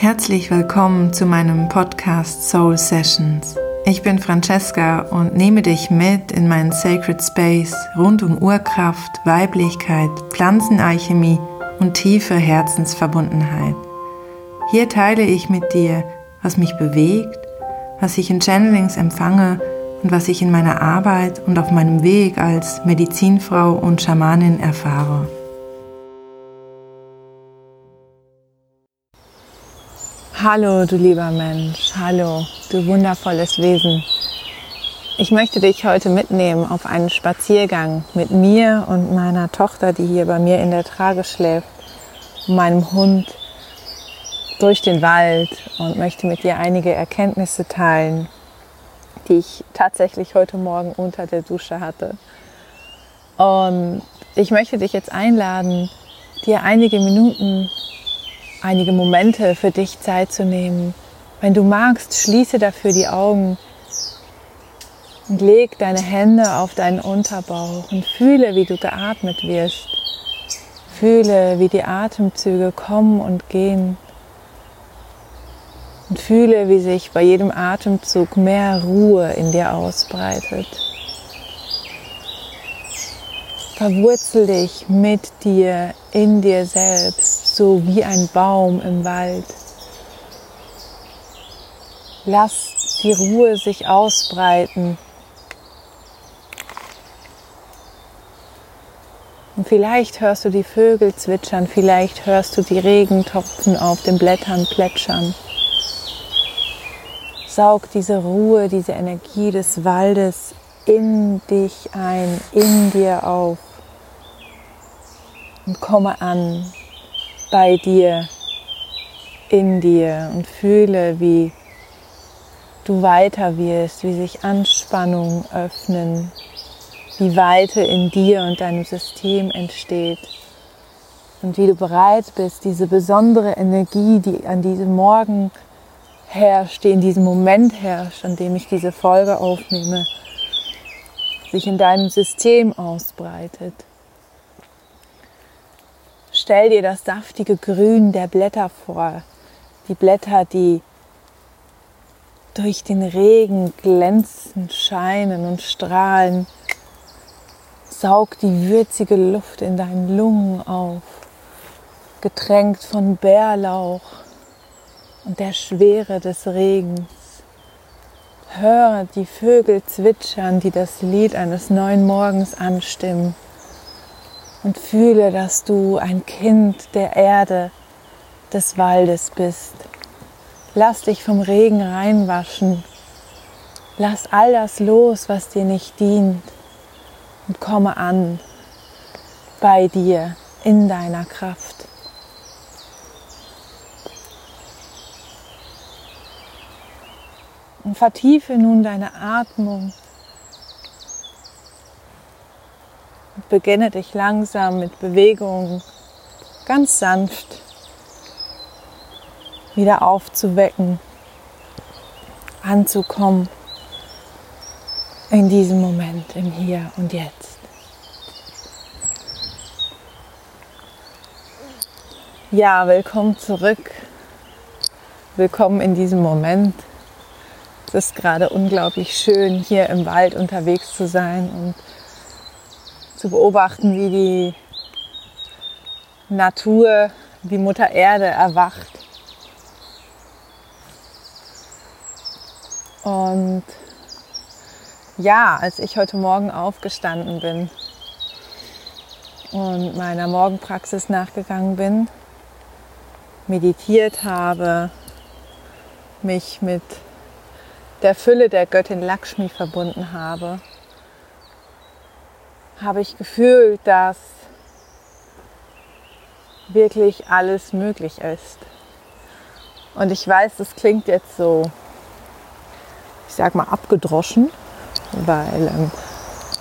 Herzlich willkommen zu meinem Podcast Soul Sessions. Ich bin Francesca und nehme dich mit in meinen Sacred Space rund um Urkraft, Weiblichkeit, Pflanzenalchemie und tiefe Herzensverbundenheit. Hier teile ich mit dir, was mich bewegt, was ich in Channelings empfange und was ich in meiner Arbeit und auf meinem Weg als Medizinfrau und Schamanin erfahre. Hallo, du lieber Mensch, hallo, du wundervolles Wesen. Ich möchte dich heute mitnehmen auf einen Spaziergang mit mir und meiner Tochter, die hier bei mir in der Trage schläft, meinem Hund durch den Wald und möchte mit dir einige Erkenntnisse teilen, die ich tatsächlich heute Morgen unter der Dusche hatte. Und ich möchte dich jetzt einladen, dir einige Minuten einige Momente für dich Zeit zu nehmen. Wenn du magst, schließe dafür die Augen und leg deine Hände auf deinen Unterbauch und fühle, wie du geatmet wirst. Fühle, wie die Atemzüge kommen und gehen. Und fühle, wie sich bei jedem Atemzug mehr Ruhe in dir ausbreitet. Verwurzel dich mit dir, in dir selbst so wie ein Baum im Wald. Lass die Ruhe sich ausbreiten. Und vielleicht hörst du die Vögel zwitschern, vielleicht hörst du die Regentropfen auf den Blättern plätschern. Saug diese Ruhe, diese Energie des Waldes in dich ein, in dir auf und komme an bei dir, in dir und fühle, wie du weiter wirst, wie sich Anspannungen öffnen, wie Weite in dir und deinem System entsteht und wie du bereit bist, diese besondere Energie, die an diesem Morgen herrscht, die in diesem Moment herrscht, an dem ich diese Folge aufnehme, sich in deinem System ausbreitet. Stell dir das saftige Grün der Blätter vor. Die Blätter, die durch den Regen glänzen, scheinen und strahlen. Saug die würzige Luft in deinen Lungen auf, getränkt von Bärlauch und der Schwere des Regens. Hör die Vögel zwitschern, die das Lied eines neuen Morgens anstimmen und fühle, dass du ein Kind der Erde, des Waldes bist. Lass dich vom Regen reinwaschen. Lass all das los, was dir nicht dient und komme an bei dir in deiner Kraft. Und vertiefe nun deine Atmung beginne dich langsam mit Bewegungen ganz sanft wieder aufzuwecken, anzukommen in diesem Moment, im Hier und Jetzt. Ja, willkommen zurück. Willkommen in diesem Moment. Es ist gerade unglaublich schön, hier im Wald unterwegs zu sein und zu beobachten, wie die Natur, die Mutter Erde erwacht. Und ja, als ich heute Morgen aufgestanden bin und meiner Morgenpraxis nachgegangen bin, meditiert habe, mich mit der Fülle der Göttin Lakshmi verbunden habe, habe ich gefühlt, dass wirklich alles möglich ist. Und ich weiß, das klingt jetzt so, ich sag mal, abgedroschen, weil ähm,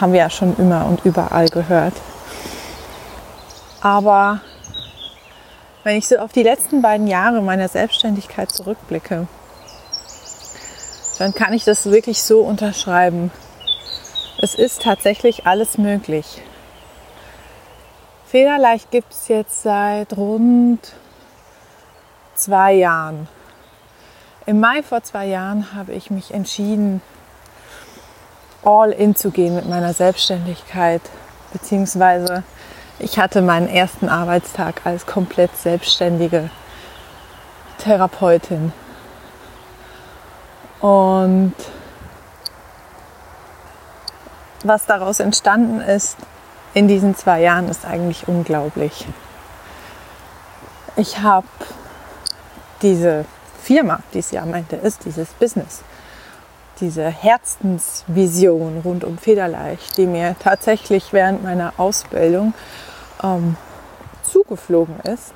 haben wir ja schon immer und überall gehört. Aber wenn ich so auf die letzten beiden Jahre meiner Selbstständigkeit zurückblicke, dann kann ich das wirklich so unterschreiben. Es ist tatsächlich alles möglich. Federleicht gibt es jetzt seit rund zwei Jahren. Im Mai vor zwei Jahren habe ich mich entschieden, all in zu gehen mit meiner Selbstständigkeit, beziehungsweise ich hatte meinen ersten Arbeitstag als komplett selbstständige Therapeutin. Und was daraus entstanden ist in diesen zwei Jahren, ist eigentlich unglaublich. Ich habe diese Firma, die es ja meinte, ist dieses Business, diese Herzensvision rund um Federleicht, die mir tatsächlich während meiner Ausbildung ähm, zugeflogen ist,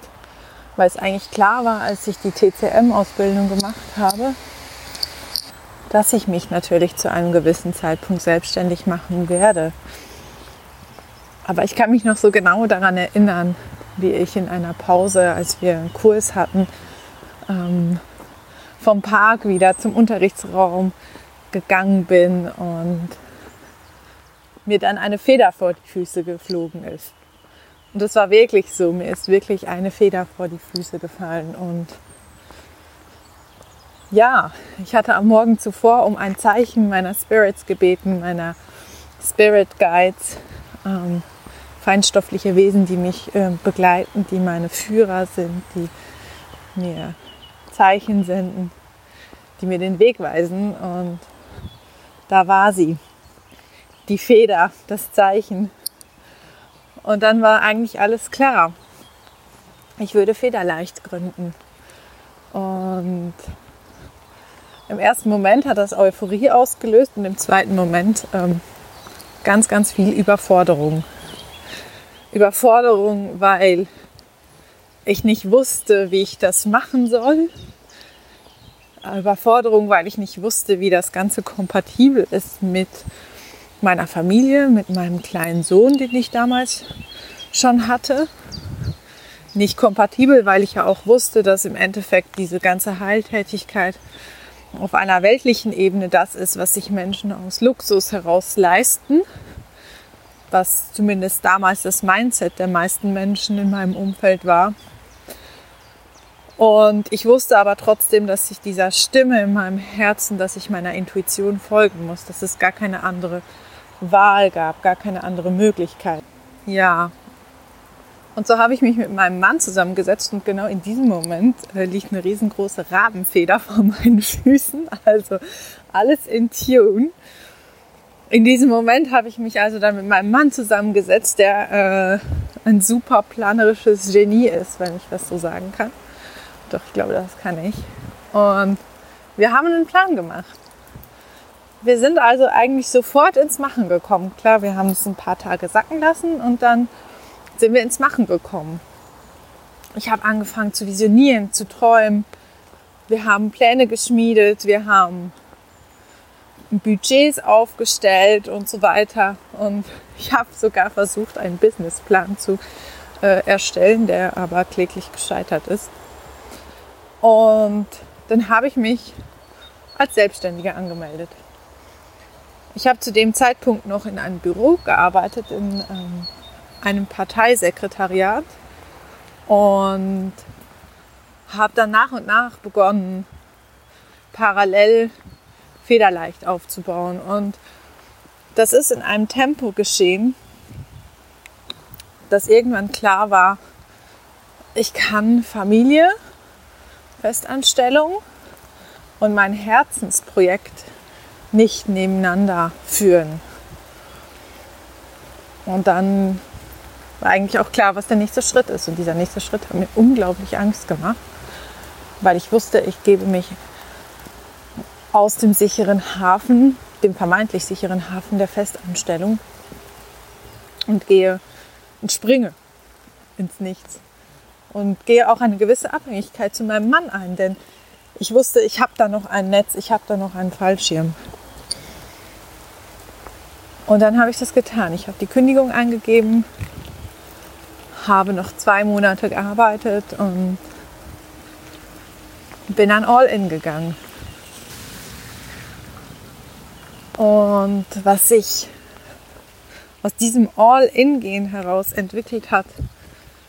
weil es eigentlich klar war, als ich die TCM-Ausbildung gemacht habe, dass ich mich natürlich zu einem gewissen Zeitpunkt selbstständig machen werde. Aber ich kann mich noch so genau daran erinnern, wie ich in einer Pause, als wir einen Kurs hatten, ähm, vom Park wieder zum Unterrichtsraum gegangen bin und mir dann eine Feder vor die Füße geflogen ist. Und das war wirklich so, mir ist wirklich eine Feder vor die Füße gefallen und ja, ich hatte am Morgen zuvor um ein Zeichen meiner Spirits gebeten, meiner Spirit Guides, ähm, feinstoffliche Wesen, die mich äh, begleiten, die meine Führer sind, die mir Zeichen senden, die mir den Weg weisen. Und da war sie, die Feder, das Zeichen. Und dann war eigentlich alles klar. Ich würde Federleicht gründen. Und im ersten Moment hat das Euphorie ausgelöst und im zweiten Moment ähm, ganz, ganz viel Überforderung. Überforderung, weil ich nicht wusste, wie ich das machen soll. Überforderung, weil ich nicht wusste, wie das Ganze kompatibel ist mit meiner Familie, mit meinem kleinen Sohn, den ich damals schon hatte. Nicht kompatibel, weil ich ja auch wusste, dass im Endeffekt diese ganze Heiltätigkeit auf einer weltlichen Ebene das ist, was sich Menschen aus Luxus heraus leisten, was zumindest damals das Mindset der meisten Menschen in meinem Umfeld war. Und ich wusste aber trotzdem, dass ich dieser Stimme in meinem Herzen, dass ich meiner Intuition folgen muss, dass es gar keine andere Wahl gab, gar keine andere Möglichkeit. Ja, und so habe ich mich mit meinem Mann zusammengesetzt und genau in diesem Moment äh, liegt eine riesengroße Rabenfeder vor meinen Füßen. Also alles in Tune. In diesem Moment habe ich mich also dann mit meinem Mann zusammengesetzt, der äh, ein super planerisches Genie ist, wenn ich das so sagen kann. Doch, ich glaube, das kann ich. Und wir haben einen Plan gemacht. Wir sind also eigentlich sofort ins Machen gekommen. Klar, wir haben es ein paar Tage sacken lassen und dann sind wir ins Machen gekommen. Ich habe angefangen zu visionieren, zu träumen. Wir haben Pläne geschmiedet, wir haben Budgets aufgestellt und so weiter. Und ich habe sogar versucht, einen Businessplan zu äh, erstellen, der aber kläglich gescheitert ist. Und dann habe ich mich als Selbstständige angemeldet. Ich habe zu dem Zeitpunkt noch in einem Büro gearbeitet in ähm, einem Parteisekretariat und habe dann nach und nach begonnen, parallel federleicht aufzubauen. Und das ist in einem Tempo geschehen, dass irgendwann klar war, ich kann Familie, Festanstellung und mein Herzensprojekt nicht nebeneinander führen. Und dann war eigentlich auch klar, was der nächste Schritt ist. Und dieser nächste Schritt hat mir unglaublich Angst gemacht, weil ich wusste, ich gebe mich aus dem sicheren Hafen, dem vermeintlich sicheren Hafen der Festanstellung und gehe und springe ins Nichts. Und gehe auch eine gewisse Abhängigkeit zu meinem Mann ein, denn ich wusste, ich habe da noch ein Netz, ich habe da noch einen Fallschirm. Und dann habe ich das getan. Ich habe die Kündigung eingegeben, habe noch zwei Monate gearbeitet und bin dann All-In gegangen. Und was sich aus diesem All-In-Gehen heraus entwickelt hat,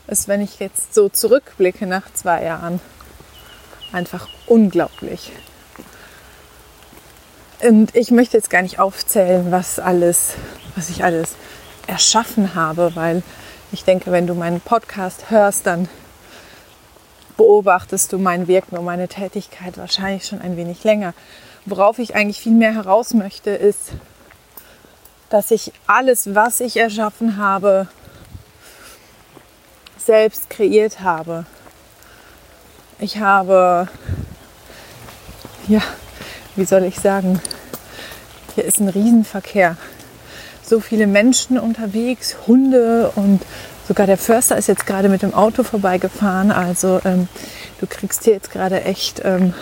ist, wenn ich jetzt so zurückblicke nach zwei Jahren, einfach unglaublich. Und ich möchte jetzt gar nicht aufzählen, was alles, was ich alles erschaffen habe, weil ich denke, wenn du meinen Podcast hörst, dann beobachtest du mein Wirken und meine Tätigkeit wahrscheinlich schon ein wenig länger. Worauf ich eigentlich viel mehr heraus möchte, ist, dass ich alles, was ich erschaffen habe, selbst kreiert habe. Ich habe, ja, wie soll ich sagen, hier ist ein Riesenverkehr. So viele Menschen unterwegs, Hunde und sogar der Förster ist jetzt gerade mit dem Auto vorbeigefahren. Also ähm, du kriegst hier jetzt gerade echt ähm,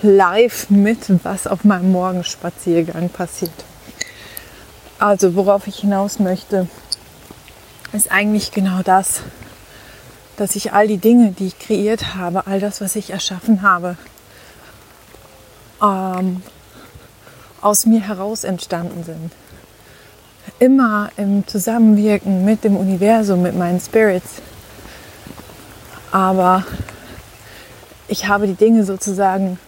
live mit, was auf meinem Morgenspaziergang passiert. Also worauf ich hinaus möchte, ist eigentlich genau das, dass ich all die Dinge, die ich kreiert habe, all das, was ich erschaffen habe, ähm, aus mir heraus entstanden sind. Immer im Zusammenwirken mit dem Universum, mit meinen Spirits. Aber ich habe die Dinge sozusagen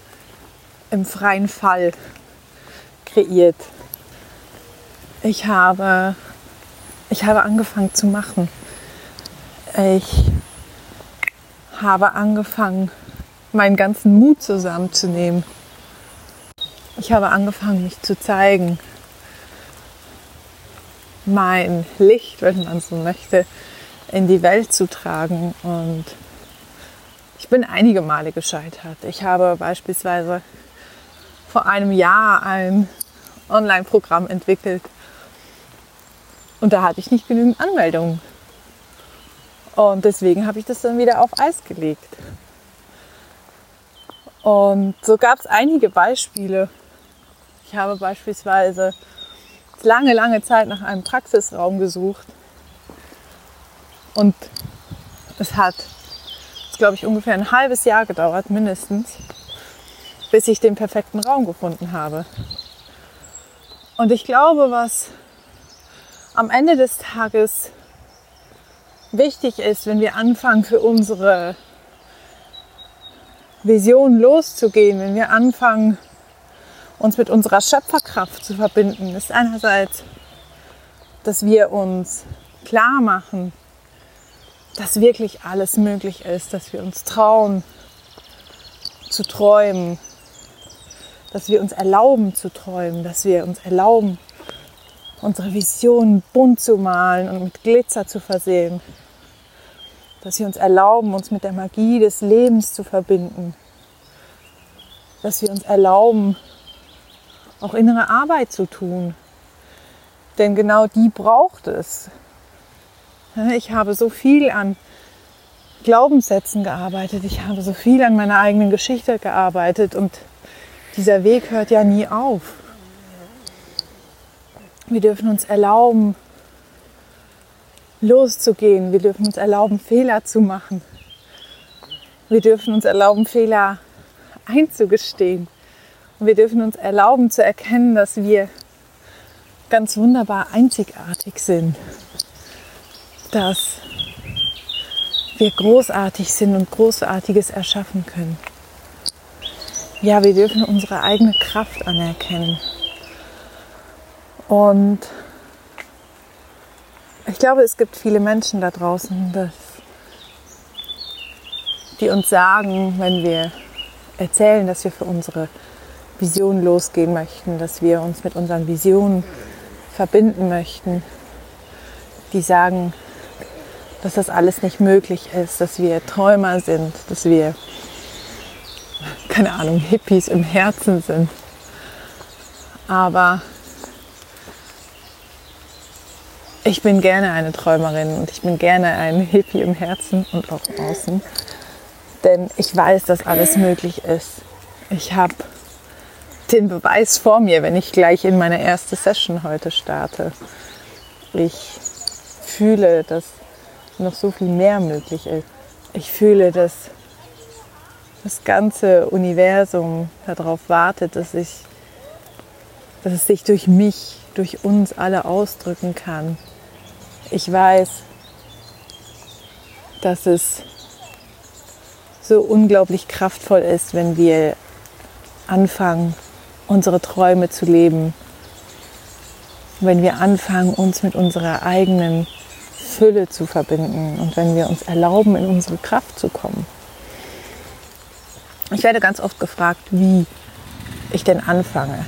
im freien Fall kreiert. Ich habe, ich habe angefangen zu machen. Ich habe angefangen, meinen ganzen Mut zusammenzunehmen. Ich habe angefangen, mich zu zeigen. Mein Licht, wenn man so möchte, in die Welt zu tragen. Und ich bin einige Male gescheitert. Ich habe beispielsweise vor einem Jahr ein Online-Programm entwickelt. Und da hatte ich nicht genügend Anmeldungen. Und deswegen habe ich das dann wieder auf Eis gelegt. Und so gab es einige Beispiele. Ich habe beispielsweise lange, lange Zeit nach einem Praxisraum gesucht. Und es hat, glaube ich, ungefähr ein halbes Jahr gedauert, mindestens, bis ich den perfekten Raum gefunden habe. Und ich glaube, was am Ende des Tages wichtig ist, wenn wir anfangen, für unsere Vision loszugehen, wenn wir anfangen, uns mit unserer Schöpferkraft zu verbinden, ist einerseits, dass wir uns klar machen, dass wirklich alles möglich ist, dass wir uns trauen zu träumen, dass wir uns erlauben zu träumen, dass wir uns erlauben, unsere Visionen bunt zu malen und mit Glitzer zu versehen. Dass wir uns erlauben, uns mit der Magie des Lebens zu verbinden. Dass wir uns erlauben, auch innere Arbeit zu tun. Denn genau die braucht es. Ich habe so viel an Glaubenssätzen gearbeitet. Ich habe so viel an meiner eigenen Geschichte gearbeitet und dieser Weg hört ja nie auf. Wir dürfen uns erlauben, loszugehen. Wir dürfen uns erlauben, Fehler zu machen. Wir dürfen uns erlauben, Fehler einzugestehen. Und wir dürfen uns erlauben zu erkennen, dass wir ganz wunderbar einzigartig sind. Dass wir großartig sind und Großartiges erschaffen können. Ja, wir dürfen unsere eigene Kraft anerkennen. Und ich glaube, es gibt viele Menschen da draußen, dass, die uns sagen, wenn wir erzählen, dass wir für unsere Vision losgehen möchten, dass wir uns mit unseren Visionen verbinden möchten, die sagen, dass das alles nicht möglich ist, dass wir Träumer sind, dass wir, keine Ahnung, Hippies im Herzen sind. Aber ich bin gerne eine Träumerin und ich bin gerne ein Hippie im Herzen und auch Außen. Denn ich weiß, dass alles möglich ist. Ich habe den Beweis vor mir, wenn ich gleich in meine erste Session heute starte. Ich fühle, dass noch so viel mehr möglich ist. Ich fühle, dass das ganze Universum darauf wartet, dass, ich, dass es sich durch mich, durch uns alle ausdrücken kann. Ich weiß, dass es so unglaublich kraftvoll ist, wenn wir anfangen, unsere Träume zu leben. Wenn wir anfangen, uns mit unserer eigenen Fülle zu verbinden und wenn wir uns erlauben, in unsere Kraft zu kommen. Ich werde ganz oft gefragt, wie ich denn anfange.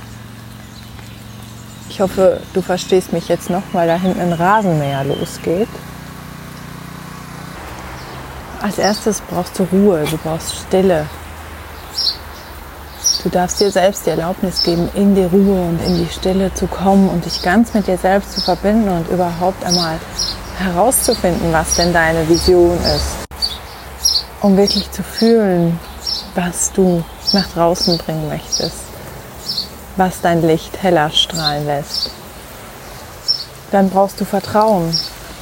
Ich hoffe, du verstehst mich jetzt noch, weil da hinten ein Rasenmäher losgeht. Als erstes brauchst du Ruhe, du brauchst Stille. Du darfst dir selbst die Erlaubnis geben, in die Ruhe und in die Stille zu kommen und dich ganz mit dir selbst zu verbinden und überhaupt einmal herauszufinden, was denn deine Vision ist. Um wirklich zu fühlen, was du nach draußen bringen möchtest was dein Licht heller strahlen lässt. Dann brauchst du Vertrauen.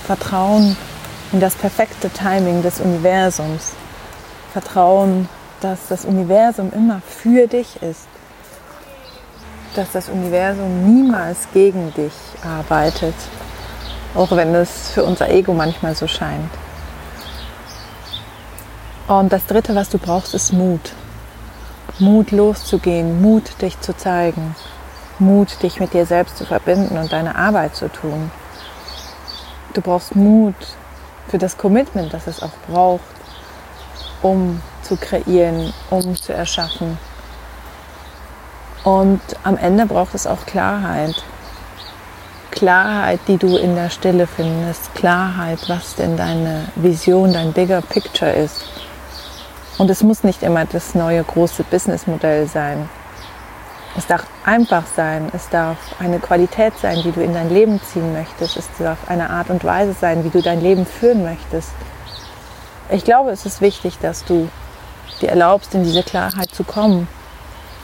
Vertrauen in das perfekte Timing des Universums. Vertrauen, dass das Universum immer für dich ist. Dass das Universum niemals gegen dich arbeitet. Auch wenn es für unser Ego manchmal so scheint. Und das Dritte, was du brauchst, ist Mut. Mut loszugehen, Mut dich zu zeigen, Mut dich mit dir selbst zu verbinden und deine Arbeit zu tun. Du brauchst Mut für das Commitment, das es auch braucht, um zu kreieren, um zu erschaffen. Und am Ende braucht es auch Klarheit. Klarheit, die du in der Stille findest. Klarheit, was denn deine Vision, dein bigger Picture ist. Und es muss nicht immer das neue große Businessmodell sein. Es darf einfach sein, es darf eine Qualität sein, die du in dein Leben ziehen möchtest. Es darf eine Art und Weise sein, wie du dein Leben führen möchtest. Ich glaube, es ist wichtig, dass du dir erlaubst, in diese Klarheit zu kommen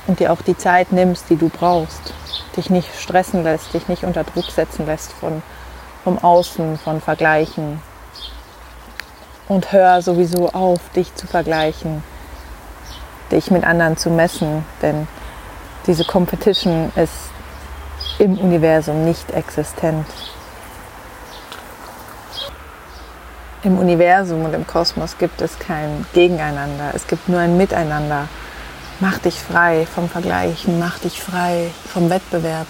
und dir auch die Zeit nimmst, die du brauchst. Dich nicht stressen lässt, dich nicht unter Druck setzen lässt von, vom Außen, von Vergleichen, und hör sowieso auf, dich zu vergleichen, dich mit anderen zu messen, denn diese Competition ist im Universum nicht existent. Im Universum und im Kosmos gibt es kein Gegeneinander, es gibt nur ein Miteinander. Mach dich frei vom Vergleichen, mach dich frei vom Wettbewerb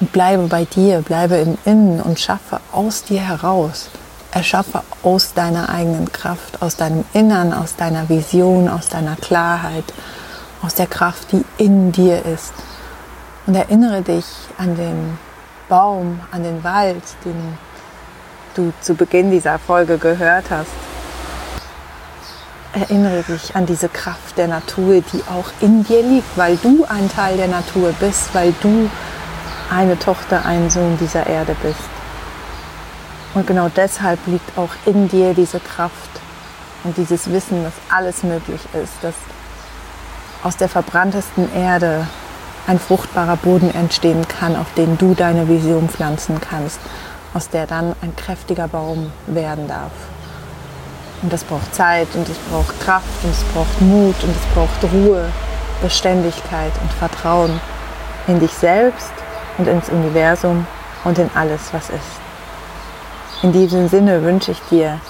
und bleibe bei dir, bleibe im Innen und schaffe aus dir heraus erschaffe aus deiner eigenen Kraft, aus deinem Innern, aus deiner Vision, aus deiner Klarheit, aus der Kraft, die in dir ist. Und erinnere dich an den Baum, an den Wald, den du zu Beginn dieser Folge gehört hast. Erinnere dich an diese Kraft der Natur, die auch in dir liegt, weil du ein Teil der Natur bist, weil du eine Tochter, ein Sohn dieser Erde bist. Und genau deshalb liegt auch in dir diese Kraft und dieses Wissen, dass alles möglich ist, dass aus der verbranntesten Erde ein fruchtbarer Boden entstehen kann, auf den du deine Vision pflanzen kannst, aus der dann ein kräftiger Baum werden darf. Und das braucht Zeit und es braucht Kraft und es braucht Mut und es braucht Ruhe, Beständigkeit und Vertrauen in dich selbst und ins Universum und in alles, was ist. In diesem Sinne wünsche ich dir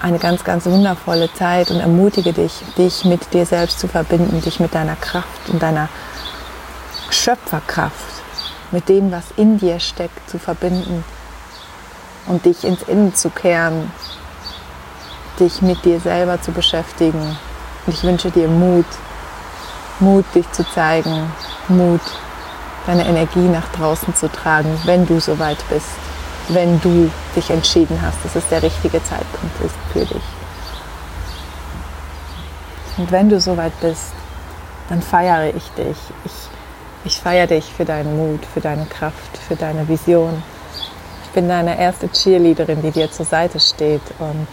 eine ganz, ganz wundervolle Zeit und ermutige dich, dich mit dir selbst zu verbinden, dich mit deiner Kraft und deiner Schöpferkraft, mit dem, was in dir steckt, zu verbinden und dich ins Innen zu kehren, dich mit dir selber zu beschäftigen. Und ich wünsche dir Mut, Mut, dich zu zeigen, Mut, deine Energie nach draußen zu tragen, wenn du soweit bist wenn du dich entschieden hast, dass es der richtige Zeitpunkt ist für dich. Und wenn du soweit bist, dann feiere ich dich. Ich, ich feiere dich für deinen Mut, für deine Kraft, für deine Vision. Ich bin deine erste Cheerleaderin, die dir zur Seite steht und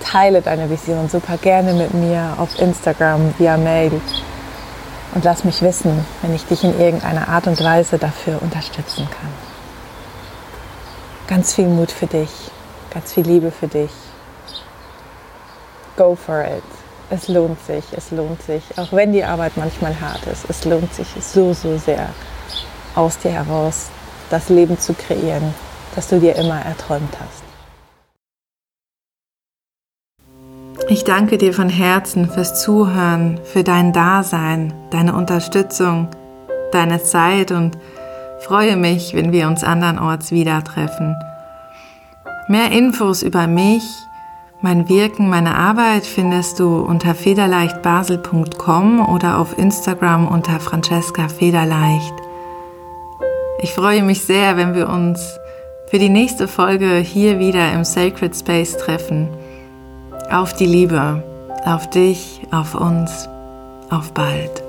teile deine Vision super gerne mit mir auf Instagram via Mail und lass mich wissen, wenn ich dich in irgendeiner Art und Weise dafür unterstützen kann. Ganz viel Mut für dich, ganz viel Liebe für dich. Go for it. Es lohnt sich, es lohnt sich. Auch wenn die Arbeit manchmal hart ist, es lohnt sich so, so sehr, aus dir heraus das Leben zu kreieren, das du dir immer erträumt hast. Ich danke dir von Herzen fürs Zuhören, für dein Dasein, deine Unterstützung, deine Zeit und freue mich, wenn wir uns andernorts wieder treffen. Mehr Infos über mich, mein Wirken, meine Arbeit findest du unter federleichtbasel.com oder auf Instagram unter Francesca Federleicht. Ich freue mich sehr, wenn wir uns für die nächste Folge hier wieder im Sacred Space treffen. Auf die Liebe, auf dich, auf uns, auf bald.